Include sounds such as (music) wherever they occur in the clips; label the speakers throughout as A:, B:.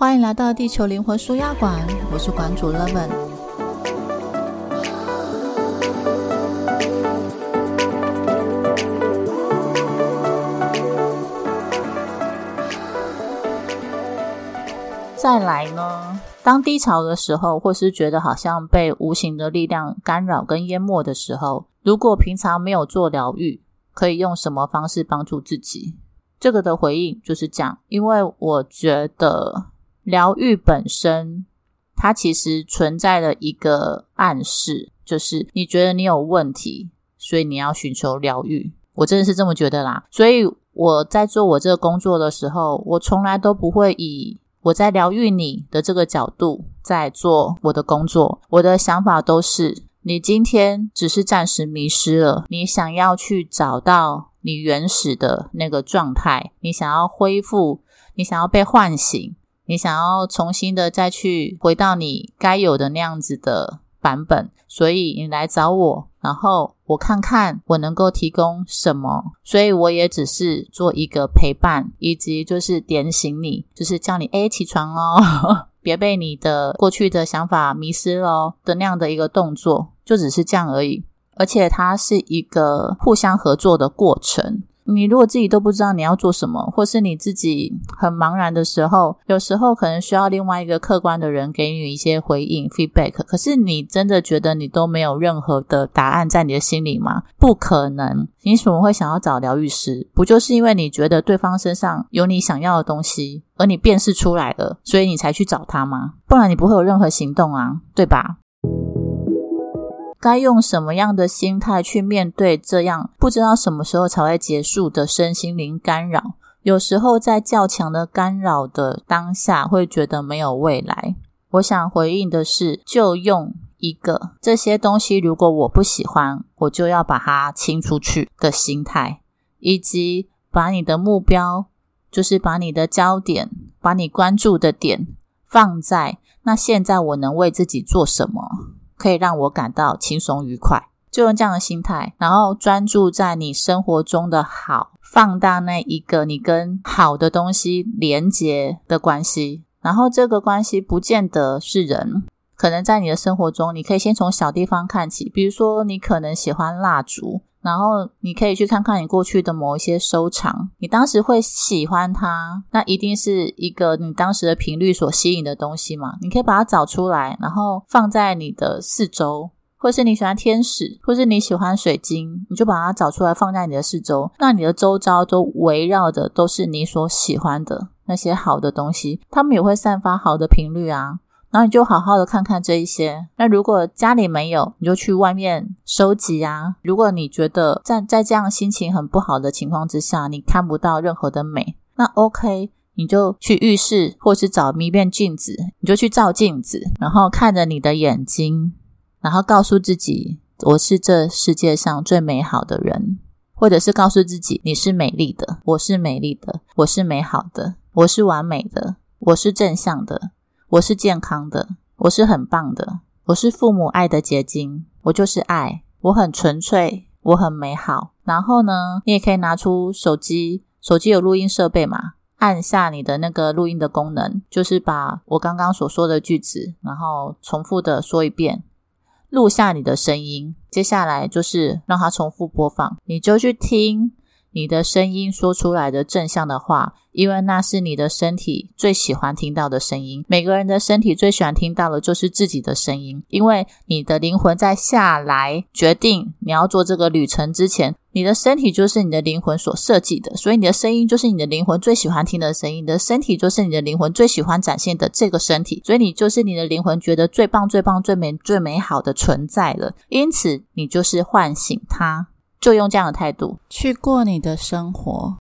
A: 欢迎来到地球灵魂舒压馆，我是馆主 Leven。再来呢，当低潮的时候，或是觉得好像被无形的力量干扰跟淹没的时候，如果平常没有做疗愈，可以用什么方式帮助自己？这个的回应就是讲，因为我觉得疗愈本身，它其实存在的一个暗示，就是你觉得你有问题，所以你要寻求疗愈。我真的是这么觉得啦。所以我在做我这个工作的时候，我从来都不会以我在疗愈你的这个角度在做我的工作。我的想法都是，你今天只是暂时迷失了，你想要去找到。你原始的那个状态，你想要恢复，你想要被唤醒，你想要重新的再去回到你该有的那样子的版本，所以你来找我，然后我看看我能够提供什么，所以我也只是做一个陪伴，以及就是点醒你，就是叫你诶起床哦，(laughs) 别被你的过去的想法迷失了的那样的一个动作，就只是这样而已。而且它是一个互相合作的过程。你如果自己都不知道你要做什么，或是你自己很茫然的时候，有时候可能需要另外一个客观的人给你一些回应 （feedback）。可是你真的觉得你都没有任何的答案在你的心里吗？不可能。你怎么会想要找疗愈师？不就是因为你觉得对方身上有你想要的东西，而你辨识出来了，所以你才去找他吗？不然你不会有任何行动啊，对吧？该用什么样的心态去面对这样不知道什么时候才会结束的身心灵干扰？有时候在较强的干扰的当下，会觉得没有未来。我想回应的是，就用一个这些东西，如果我不喜欢，我就要把它清出去的心态，以及把你的目标，就是把你的焦点，把你关注的点放在那现在我能为自己做什么。可以让我感到轻松愉快，就用这样的心态，然后专注在你生活中的好，放大那一个你跟好的东西连接的关系。然后这个关系不见得是人，可能在你的生活中，你可以先从小地方看起，比如说你可能喜欢蜡烛。然后你可以去看看你过去的某一些收藏，你当时会喜欢它，那一定是一个你当时的频率所吸引的东西嘛？你可以把它找出来，然后放在你的四周，或是你喜欢天使，或是你喜欢水晶，你就把它找出来放在你的四周，那你的周遭都围绕的都是你所喜欢的那些好的东西，它们也会散发好的频率啊。然后你就好好的看看这一些。那如果家里没有，你就去外面收集啊。如果你觉得在在这样心情很不好的情况之下，你看不到任何的美，那 OK，你就去浴室或是找一面镜子，你就去照镜子，然后看着你的眼睛，然后告诉自己，我是这世界上最美好的人，或者是告诉自己，你是美丽的，我是美丽的，我是美好的，我是完美的，我是正向的。我是健康的，我是很棒的，我是父母爱的结晶，我就是爱，我很纯粹，我很美好。然后呢，你也可以拿出手机，手机有录音设备嘛？按下你的那个录音的功能，就是把我刚刚所说的句子，然后重复的说一遍，录下你的声音。接下来就是让它重复播放，你就去听。你的声音说出来的正向的话，因为那是你的身体最喜欢听到的声音。每个人的身体最喜欢听到的就是自己的声音，因为你的灵魂在下来决定你要做这个旅程之前，你的身体就是你的灵魂所设计的，所以你的声音就是你的灵魂最喜欢听的声音。你的身体就是你的灵魂最喜欢展现的这个身体，所以你就是你的灵魂觉得最棒、最棒、最美、最美好的存在了。因此，你就是唤醒它。就用这样的态度去过你的生活。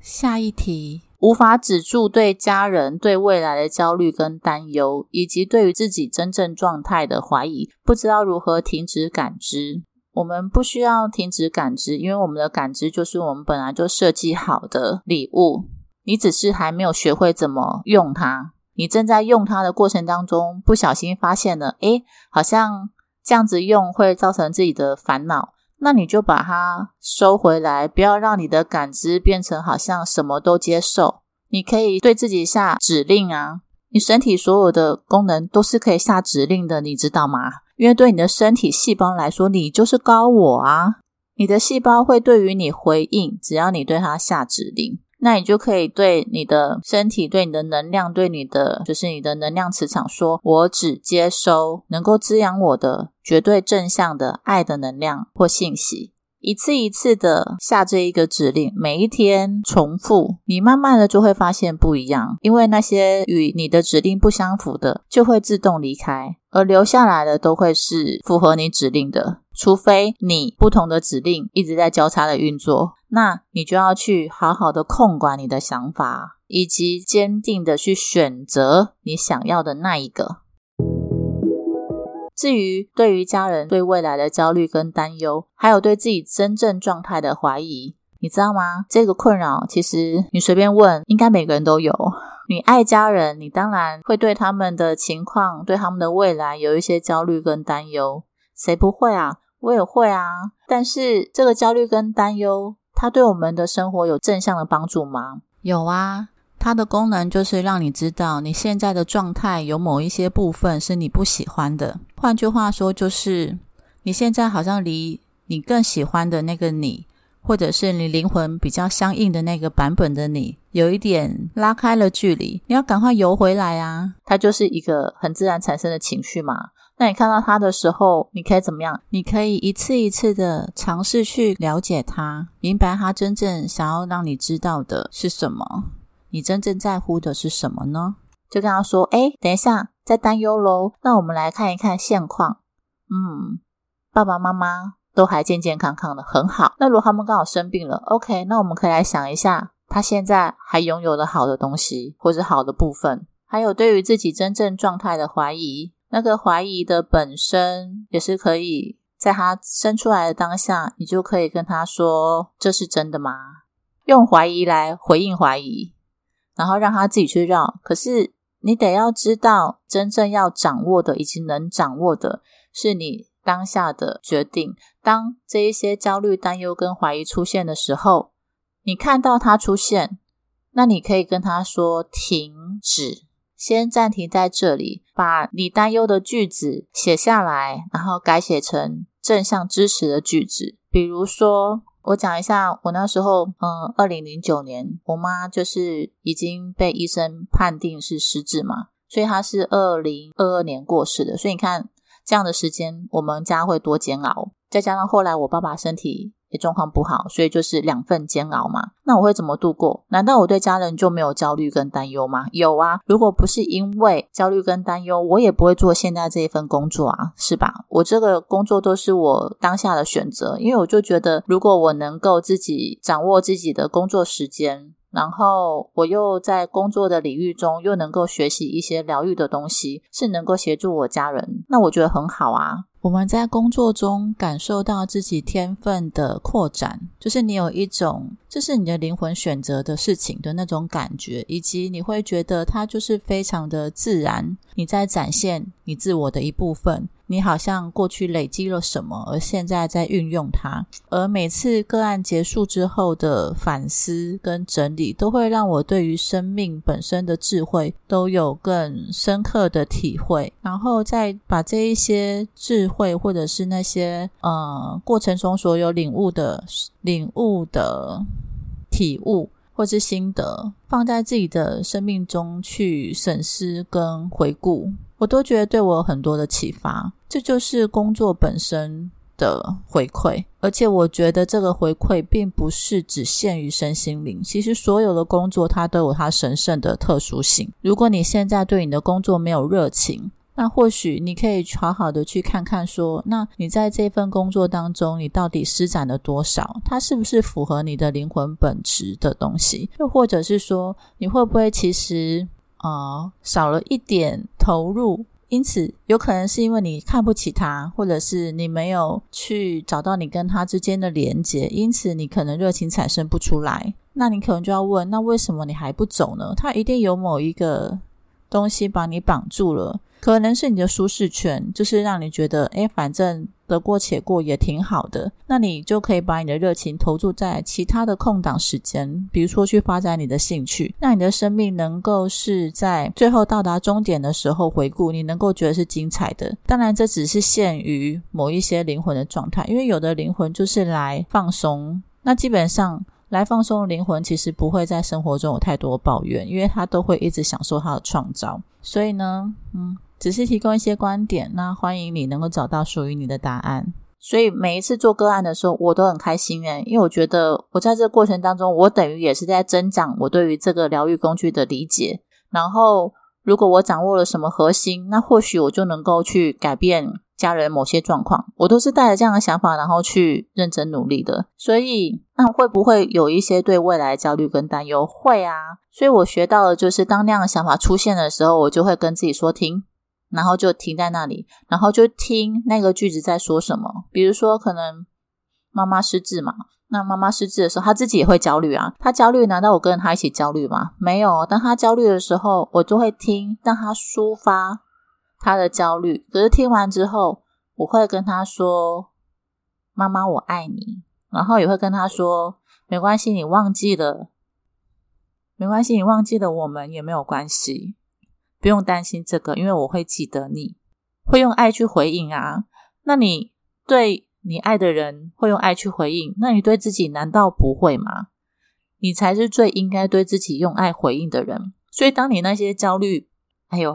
A: 下一题，无法止住对家人、对未来的焦虑跟担忧，以及对于自己真正状态的怀疑，不知道如何停止感知。我们不需要停止感知，因为我们的感知就是我们本来就设计好的礼物。你只是还没有学会怎么用它。你正在用它的过程当中，不小心发现了，诶，好像。这样子用会造成自己的烦恼，那你就把它收回来，不要让你的感知变成好像什么都接受，你可以对自己下指令啊，你身体所有的功能都是可以下指令的，你知道吗？因为对你的身体细胞来说，你就是高我啊，你的细胞会对于你回应，只要你对它下指令。那你就可以对你的身体、对你的能量、对你的就是你的能量磁场说：“我只接收能够滋养我的绝对正向的爱的能量或信息。”一次一次的下这一个指令，每一天重复，你慢慢的就会发现不一样。因为那些与你的指令不相符的，就会自动离开，而留下来的都会是符合你指令的。除非你不同的指令一直在交叉的运作，那你就要去好好的控管你的想法，以及坚定的去选择你想要的那一个。至于对于家人对未来的焦虑跟担忧，还有对自己真正状态的怀疑，你知道吗？这个困扰其实你随便问，应该每个人都有。你爱家人，你当然会对他们的情况、对他们的未来有一些焦虑跟担忧。谁不会啊？我也会啊。但是这个焦虑跟担忧，它对我们的生活有正向的帮助吗？
B: 有啊。它的功能就是让你知道你现在的状态有某一些部分是你不喜欢的。换句话说，就是你现在好像离你更喜欢的那个你，或者是你灵魂比较相应的那个版本的你，有一点拉开了距离。你要赶快游回来啊！
A: 它就是一个很自然产生的情绪嘛。那你看到它的时候，你可以怎么样？
B: 你可以一次一次的尝试去了解它，明白它真正想要让你知道的是什么。你真正在乎的是什么呢？
A: 就跟他说：“哎，等一下，在担忧喽。那我们来看一看现况。嗯，爸爸妈妈都还健健康康的，很好。那如果他们刚好生病了，OK，那我们可以来想一下，他现在还拥有的好的东西，或者好的部分，还有对于自己真正状态的怀疑。那个怀疑的本身，也是可以在他生出来的当下，你就可以跟他说：这是真的吗？用怀疑来回应怀疑。”然后让他自己去绕，可是你得要知道，真正要掌握的以及能掌握的是你当下的决定。当这一些焦虑、担忧跟怀疑出现的时候，你看到它出现，那你可以跟他说：“停止，先暂停在这里，把你担忧的句子写下来，然后改写成正向支持的句子，比如说。”我讲一下，我那时候，嗯，二零零九年，我妈就是已经被医生判定是失智嘛，所以她是二零二二年过世的。所以你看，这样的时间，我们家会多煎熬。再加上后来我爸爸身体。也状况不好，所以就是两份煎熬嘛。那我会怎么度过？难道我对家人就没有焦虑跟担忧吗？有啊。如果不是因为焦虑跟担忧，我也不会做现在这一份工作啊，是吧？我这个工作都是我当下的选择，因为我就觉得，如果我能够自己掌握自己的工作时间，然后我又在工作的领域中又能够学习一些疗愈的东西，是能够协助我家人，那我觉得很好啊。
B: 我们在工作中感受到自己天分的扩展，就是你有一种这是你的灵魂选择的事情的那种感觉，以及你会觉得它就是非常的自然，你在展现你自我的一部分。你好像过去累积了什么，而现在在运用它。而每次个案结束之后的反思跟整理，都会让我对于生命本身的智慧都有更深刻的体会。然后再把这一些智慧，或者是那些呃过程中所有领悟的领悟的体悟，或是心得，放在自己的生命中去审视跟回顾。我都觉得对我有很多的启发，这就是工作本身的回馈。而且我觉得这个回馈并不是只限于身心灵，其实所有的工作它都有它神圣的特殊性。如果你现在对你的工作没有热情，那或许你可以好好的去看看，说那你在这份工作当中，你到底施展了多少？它是不是符合你的灵魂本质的东西？又或者是说，你会不会其实？啊，少了一点投入，因此有可能是因为你看不起他，或者是你没有去找到你跟他之间的连接，因此你可能热情产生不出来。那你可能就要问，那为什么你还不走呢？他一定有某一个东西把你绑住了，可能是你的舒适圈，就是让你觉得，哎，反正得过且过也挺好的。那你就可以把你的热情投注在其他的空档时间，比如说去发展你的兴趣，让你的生命能够是在最后到达终点的时候回顾，你能够觉得是精彩的。当然，这只是限于某一些灵魂的状态，因为有的灵魂就是来放松。那基本上来放松的灵魂，其实不会在生活中有太多抱怨，因为他都会一直享受他的创造。所以呢，嗯。只是提供一些观点，那欢迎你能够找到属于你的答案。
A: 所以每一次做个案的时候，我都很开心诶，因为我觉得我在这个过程当中，我等于也是在增长我对于这个疗愈工具的理解。然后，如果我掌握了什么核心，那或许我就能够去改变家人某些状况。我都是带着这样的想法，然后去认真努力的。所以，那会不会有一些对未来焦虑跟担忧？会啊。所以我学到的就是，当那样的想法出现的时候，我就会跟自己说：“停。”然后就停在那里，然后就听那个句子在说什么。比如说，可能妈妈失智嘛，那妈妈失智的时候，他自己也会焦虑啊。他焦虑，难道我跟他一起焦虑吗？没有。当他焦虑的时候，我就会听，让他抒发他的焦虑。可是听完之后，我会跟他说：“妈妈，我爱你。”然后也会跟他说：“没关系，你忘记了，没关系，你忘记了我们也没有关系。”不用担心这个，因为我会记得你，会用爱去回应啊。那你对你爱的人会用爱去回应，那你对自己难道不会吗？你才是最应该对自己用爱回应的人。所以，当你那些焦虑，哎呦，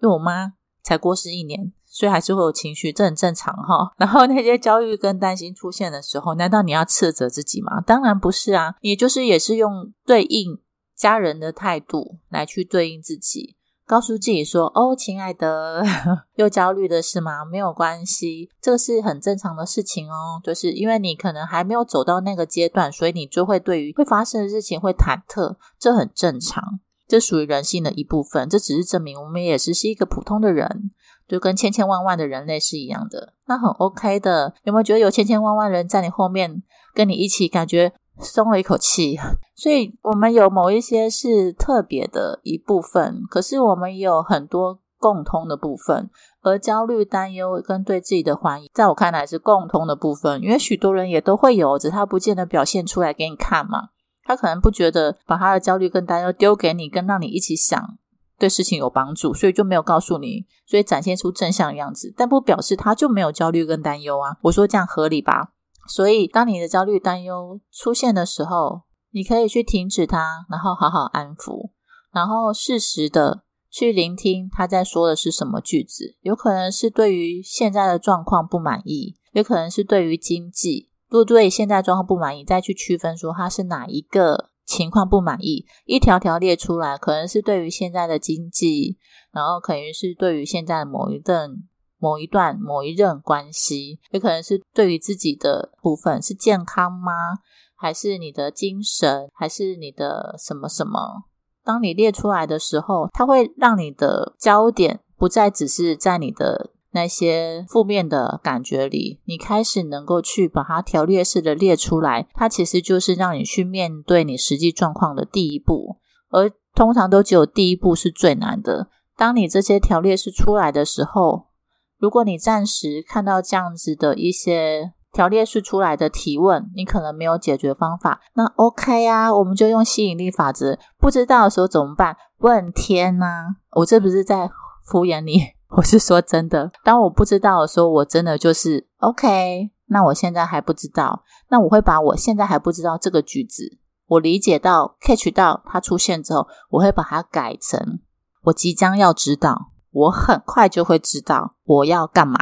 A: 因为我妈才过世一年，所以还是会有情绪，这很正常哈。(laughs) 然后那些焦虑跟担心出现的时候，难道你要斥责自己吗？当然不是啊，也就是也是用对应家人的态度来去对应自己。告诉自己说：“哦，亲爱的，(laughs) 又焦虑的是吗？没有关系，这个是很正常的事情哦。就是因为你可能还没有走到那个阶段，所以你就会对于会发生的事情会忐忑，这很正常，这属于人性的一部分。这只是证明我们也是是一个普通的人，就跟千千万万的人类是一样的，那很 OK 的。有没有觉得有千千万万人在你后面跟你一起，感觉？”松了一口气，所以我们有某一些是特别的一部分，可是我们也有很多共通的部分。而焦虑、担忧跟对自己的怀疑，在我看来是共通的部分，因为许多人也都会有，只是他不见得表现出来给你看嘛。他可能不觉得把他的焦虑跟担忧丢给你，跟让你一起想对事情有帮助，所以就没有告诉你，所以展现出正向的样子，但不表示他就没有焦虑跟担忧啊。我说这样合理吧？所以，当你的焦虑、担忧出现的时候，你可以去停止它，然后好好安抚，然后适时的去聆听他在说的是什么句子。有可能是对于现在的状况不满意，有可能是对于经济。如果对现在状况不满意，再去区分说他是哪一个情况不满意，一条条列出来，可能是对于现在的经济，然后可能是对于现在的某一段。某一段、某一任关系，也可能是对于自己的部分是健康吗？还是你的精神？还是你的什么什么？当你列出来的时候，它会让你的焦点不再只是在你的那些负面的感觉里，你开始能够去把它条列式的列出来。它其实就是让你去面对你实际状况的第一步，而通常都只有第一步是最难的。当你这些条列式出来的时候，如果你暂时看到这样子的一些条列式出来的提问，你可能没有解决方法，那 OK 啊，我们就用吸引力法则。不知道的时候怎么办？问天呐！我这不是在敷衍你，(laughs) 我是说真的。当我不知道的时候，我真的就是 OK。那我现在还不知道，那我会把我现在还不知道这个句子，我理解到 catch 到它出现之后，我会把它改成我即将要知道。我很快就会知道我要干嘛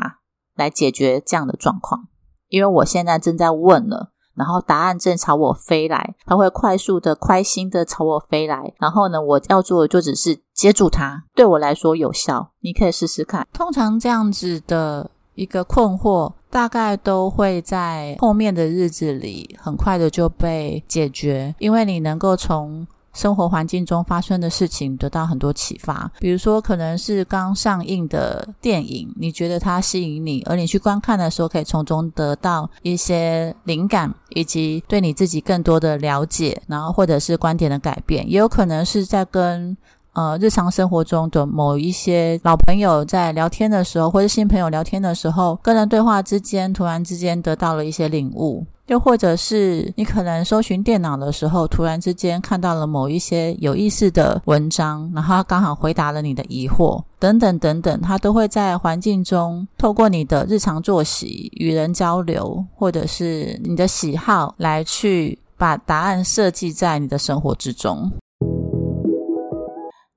A: 来解决这样的状况，因为我现在正在问了，然后答案正朝我飞来，它会快速的、快心的朝我飞来，然后呢，我要做的就只是接住它，对我来说有效。你可以试试看。
B: 通常这样子的一个困惑，大概都会在后面的日子里很快的就被解决，因为你能够从。生活环境中发生的事情得到很多启发，比如说可能是刚上映的电影，你觉得它吸引你，而你去观看的时候，可以从中得到一些灵感，以及对你自己更多的了解，然后或者是观点的改变，也有可能是在跟。呃日常生活中的某一些老朋友在聊天的时候，或者新朋友聊天的时候，跟人对话之间，突然之间得到了一些领悟。又或者是你可能搜寻电脑的时候，突然之间看到了某一些有意思的文章，然后刚好回答了你的疑惑，等等等等，它都会在环境中透过你的日常作息、与人交流，或者是你的喜好来去把答案设计在你的生活之中。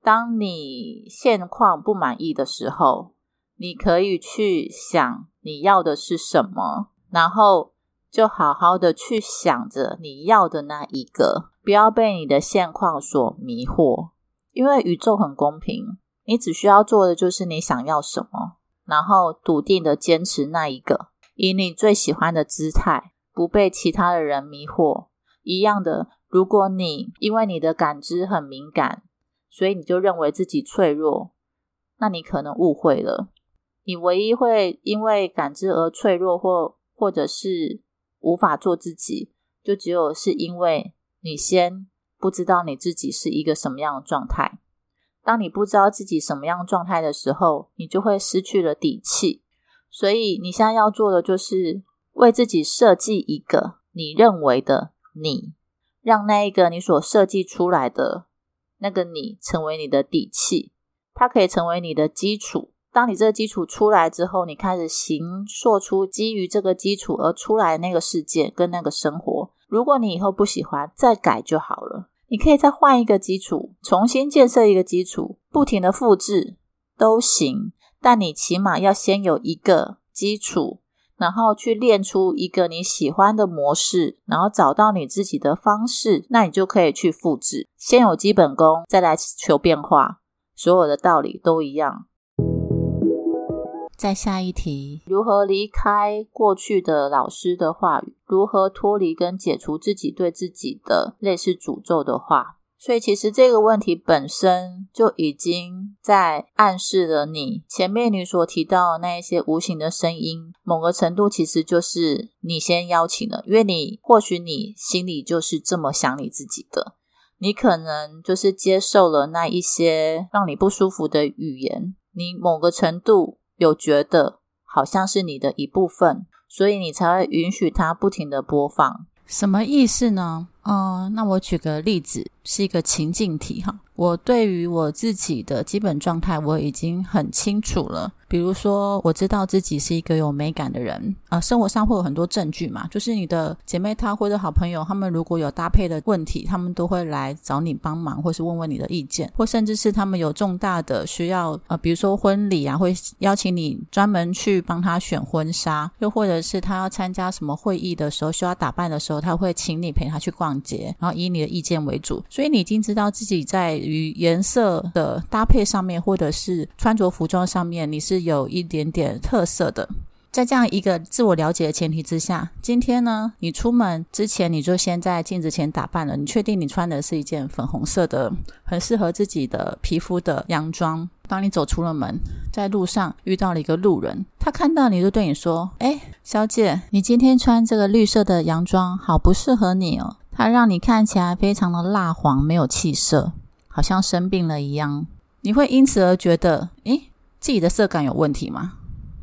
A: 当你现况不满意的时候，你可以去想你要的是什么，然后。就好好的去想着你要的那一个，不要被你的现况所迷惑，因为宇宙很公平，你只需要做的就是你想要什么，然后笃定的坚持那一个，以你最喜欢的姿态，不被其他的人迷惑。一样的，如果你因为你的感知很敏感，所以你就认为自己脆弱，那你可能误会了。你唯一会因为感知而脆弱，或或者是。无法做自己，就只有是因为你先不知道你自己是一个什么样的状态。当你不知道自己什么样状态的时候，你就会失去了底气。所以你现在要做的就是为自己设计一个你认为的你，让那一个你所设计出来的那个你成为你的底气，它可以成为你的基础。当你这个基础出来之后，你开始形塑出基于这个基础而出来的那个世界跟那个生活。如果你以后不喜欢，再改就好了。你可以再换一个基础，重新建设一个基础，不停的复制都行。但你起码要先有一个基础，然后去练出一个你喜欢的模式，然后找到你自己的方式，那你就可以去复制。先有基本功，再来求变化。所有的道理都一样。
B: 再下一题：
A: 如何离开过去的老师的话语？如何脱离跟解除自己对自己的类似诅咒的话？所以，其实这个问题本身就已经在暗示了你前面你所提到的那一些无形的声音，某个程度其实就是你先邀请了，因为你或许你心里就是这么想你自己的，你可能就是接受了那一些让你不舒服的语言，你某个程度。有觉得好像是你的一部分，所以你才会允许它不停的播放。
B: 什么意思呢？嗯，那我举个例子，是一个情境题哈。我对于我自己的基本状态我已经很清楚了。比如说，我知道自己是一个有美感的人啊，生活上会有很多证据嘛，就是你的姐妹她或者好朋友，他们如果有搭配的问题，他们都会来找你帮忙，或是问问你的意见，或甚至是他们有重大的需要，呃，比如说婚礼啊，会邀请你专门去帮他选婚纱，又或者是他要参加什么会议的时候需要打扮的时候，他会请你陪他去逛街，然后以你的意见为主，所以你已经知道自己在于颜色的搭配上面，或者是穿着服装上面，你是。有一点点特色的，在这样一个自我了解的前提之下，今天呢，你出门之前你就先在镜子前打扮了，你确定你穿的是一件粉红色的，很适合自己的皮肤的洋装。当你走出了门，在路上遇到了一个路人，他看到你就对你说：“哎，小姐，你今天穿这个绿色的洋装好不适合你哦，它让你看起来非常的蜡黄，没有气色，好像生病了一样。”你会因此而觉得，诶，自己的色感有问题吗？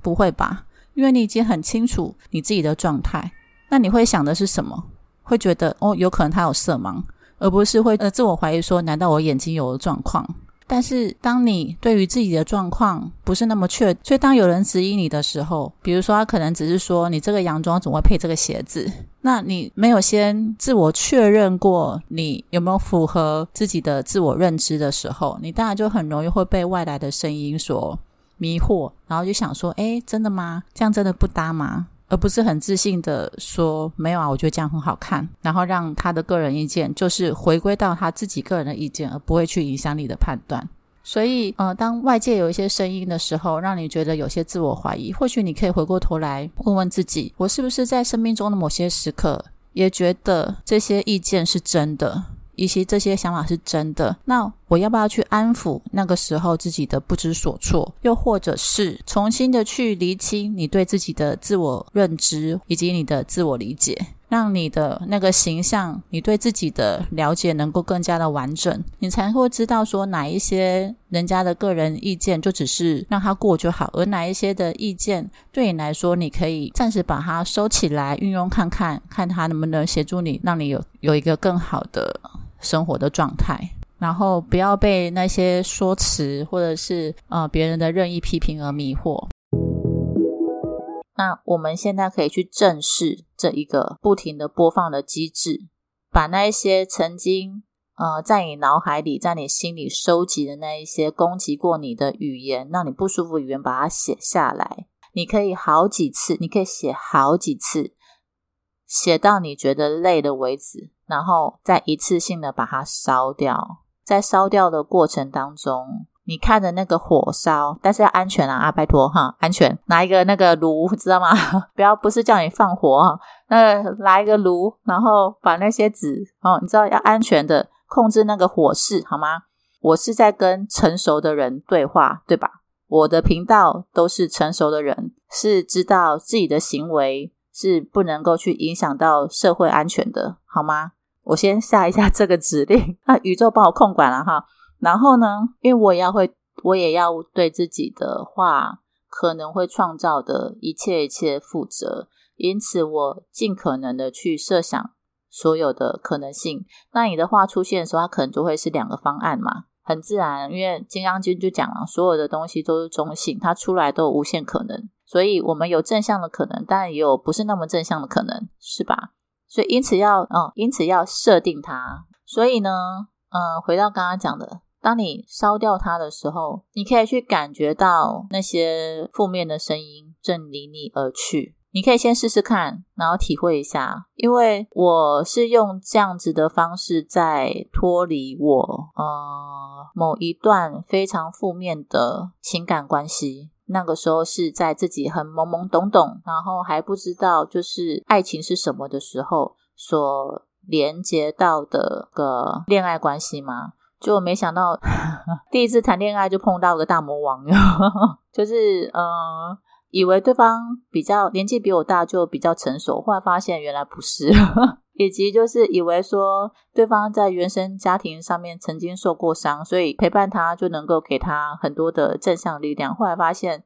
B: 不会吧，因为你已经很清楚你自己的状态。那你会想的是什么？会觉得哦，有可能他有色盲，而不是会呃自我怀疑说，难道我眼睛有了状况？但是当你对于自己的状况不是那么确，所以当有人质疑你的时候，比如说他可能只是说你这个洋装怎么会配这个鞋子？那你没有先自我确认过你有没有符合自己的自我认知的时候，你当然就很容易会被外来的声音所。迷惑，然后就想说：“哎，真的吗？这样真的不搭吗？”而不是很自信的说：“没有啊，我觉得这样很好看。”然后让他的个人意见就是回归到他自己个人的意见，而不会去影响你的判断。所以，呃，当外界有一些声音的时候，让你觉得有些自我怀疑，或许你可以回过头来问问自己：我是不是在生命中的某些时刻也觉得这些意见是真的？以及这些想法是真的，那我要不要去安抚那个时候自己的不知所措？又或者是重新的去厘清你对自己的自我认知以及你的自我理解？让你的那个形象，你对自己的了解能够更加的完整，你才会知道说哪一些人家的个人意见就只是让他过就好，而哪一些的意见对你来说，你可以暂时把它收起来，运用看看，看他能不能协助你，让你有有一个更好的生活的状态，然后不要被那些说辞或者是呃别人的任意批评而迷惑。
A: 那我们现在可以去正视这一个不停的播放的机制，把那一些曾经呃在你脑海里、在你心里收集的那一些攻击过你的语言，让你不舒服语言，把它写下来。你可以好几次，你可以写好几次，写到你觉得累的为止，然后再一次性的把它烧掉。在烧掉的过程当中。你看着那个火烧，但是要安全啊啊！拜托哈，安全，拿一个那个炉，知道吗？(laughs) 不要不是叫你放火哈，那来一个炉，然后把那些纸哦，你知道要安全的控制那个火势好吗？我是在跟成熟的人对话，对吧？我的频道都是成熟的人，是知道自己的行为是不能够去影响到社会安全的，好吗？我先下一下这个指令，(laughs) 那宇宙帮我控管了哈。然后呢？因为我也要会，我也要对自己的话可能会创造的一切一切负责，因此我尽可能的去设想所有的可能性。那你的话出现的时候，它可能就会是两个方案嘛，很自然。因为金刚经就讲了，所有的东西都是中性，它出来都有无限可能。所以我们有正向的可能，但也有不是那么正向的可能，是吧？所以因此要嗯，因此要设定它。所以呢，嗯，回到刚刚讲的。当你烧掉它的时候，你可以去感觉到那些负面的声音正离你而去。你可以先试试看，然后体会一下。因为我是用这样子的方式在脱离我呃某一段非常负面的情感关系。那个时候是在自己很懵懵懂懂，然后还不知道就是爱情是什么的时候所连接到的个恋爱关系吗？就没想到 (laughs) 第一次谈恋爱就碰到个大魔王，(laughs) 就是嗯，以为对方比较年纪比我大，就比较成熟，后来发现原来不是，(laughs) 以及就是以为说对方在原生家庭上面曾经受过伤，所以陪伴他就能够给他很多的正向力量。后来发现，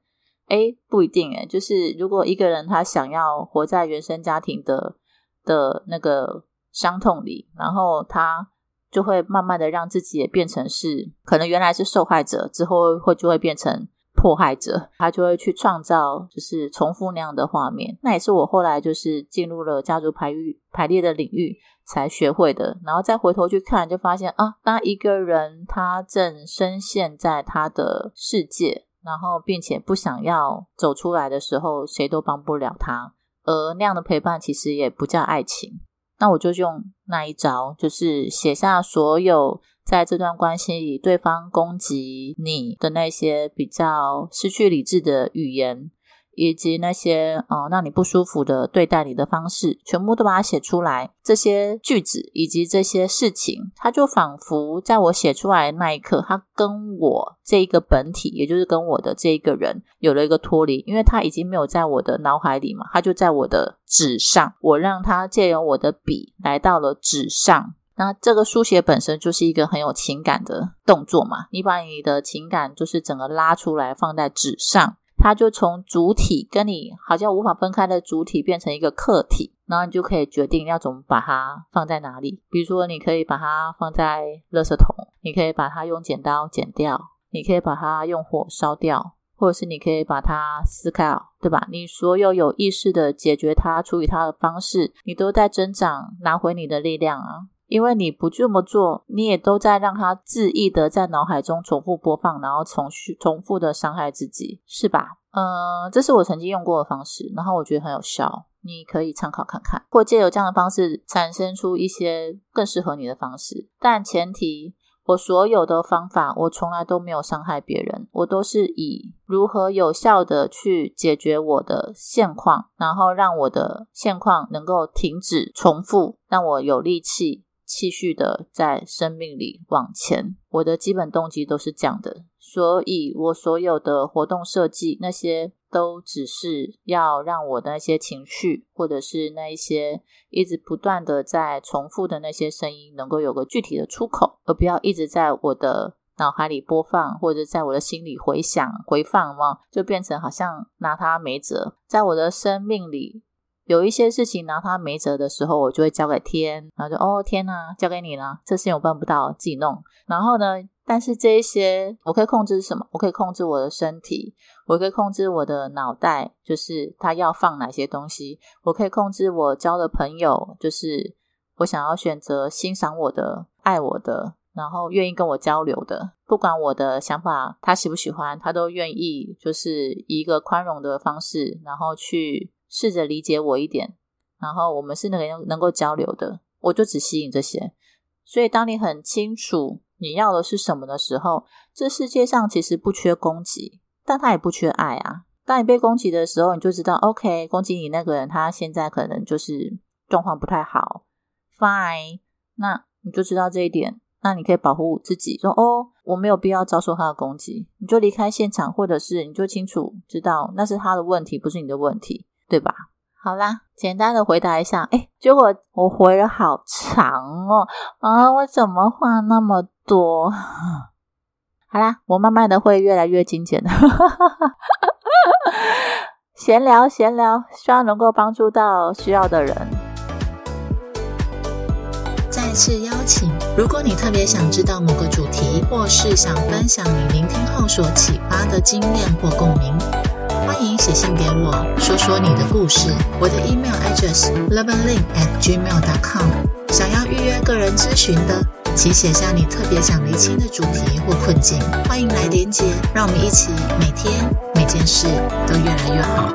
A: 哎，不一定哎，就是如果一个人他想要活在原生家庭的的那个伤痛里，然后他。就会慢慢的让自己也变成是，可能原来是受害者，之后会就会变成迫害者，他就会去创造就是重复那样的画面。那也是我后来就是进入了家族排育排列的领域才学会的。然后再回头去看，就发现啊，当一个人他正深陷在他的世界，然后并且不想要走出来的时候，谁都帮不了他。而那样的陪伴其实也不叫爱情。那我就用那一招，就是写下所有在这段关系里对方攻击你的那些比较失去理智的语言。以及那些呃让你不舒服的对待你的方式，全部都把它写出来。这些句子以及这些事情，它就仿佛在我写出来的那一刻，它跟我这一个本体，也就是跟我的这一个人有了一个脱离，因为它已经没有在我的脑海里嘛，它就在我的纸上。我让它借由我的笔来到了纸上。那这个书写本身就是一个很有情感的动作嘛，你把你的情感就是整个拉出来放在纸上。它就从主体跟你好像无法分开的主体变成一个客体，然后你就可以决定要怎么把它放在哪里。比如说，你可以把它放在垃圾桶，你可以把它用剪刀剪掉，你可以把它用火烧掉，或者是你可以把它撕开，对吧？你所有有意识的解决它、处理它的方式，你都在增长，拿回你的力量啊！因为你不这么做，你也都在让他恣意的在脑海中重复播放，然后重续重复的伤害自己，是吧？嗯，这是我曾经用过的方式，然后我觉得很有效，你可以参考看看，或借由这样的方式产生出一些更适合你的方式。但前提，我所有的方法，我从来都没有伤害别人，我都是以如何有效的去解决我的现况，然后让我的现况能够停止重复，让我有力气。继续的在生命里往前。我的基本动机都是这样的，所以我所有的活动设计那些。都只是要让我的那些情绪，或者是那一些一直不断的在重复的那些声音，能够有个具体的出口，而不要一直在我的脑海里播放，或者在我的心里回想、回放嘛，就变成好像拿它没辙。在我的生命里，有一些事情拿他没辙的时候，我就会交给天，然后就哦天哪，交给你了，这事情我办不到，自己弄。然后呢？但是这一些我可以控制什么？我可以控制我的身体，我可以控制我的脑袋，就是他要放哪些东西。我可以控制我交的朋友，就是我想要选择欣赏我的、爱我的，然后愿意跟我交流的。不管我的想法他喜不喜欢，他都愿意，就是以一个宽容的方式，然后去试着理解我一点。然后我们是能能够交流的，我就只吸引这些。所以当你很清楚。你要的是什么的时候，这世界上其实不缺攻击，但他也不缺爱啊。当你被攻击的时候，你就知道，OK，攻击你那个人他现在可能就是状况不太好，Fine，那你就知道这一点，那你可以保护自己，说哦，我没有必要遭受他的攻击，你就离开现场，或者是你就清楚知道那是他的问题，不是你的问题，对吧？好啦，简单的回答一下，哎，结果我回了好长哦，啊，我怎么话那么多？(laughs) 好啦，我慢慢的会越来越精简的，(laughs) 闲聊闲聊，希望能够帮助到需要的人。
B: 再次邀请，如果你特别想知道某个主题，或是想分享你聆听后所启发的经验或共鸣。欢迎写信给我，说说你的故事。我的 email address levelling at gmail.com。想要预约个人咨询的，请写下你特别想厘清的主题或困境。欢迎来连接，让我们一起每天每件事都越来越好。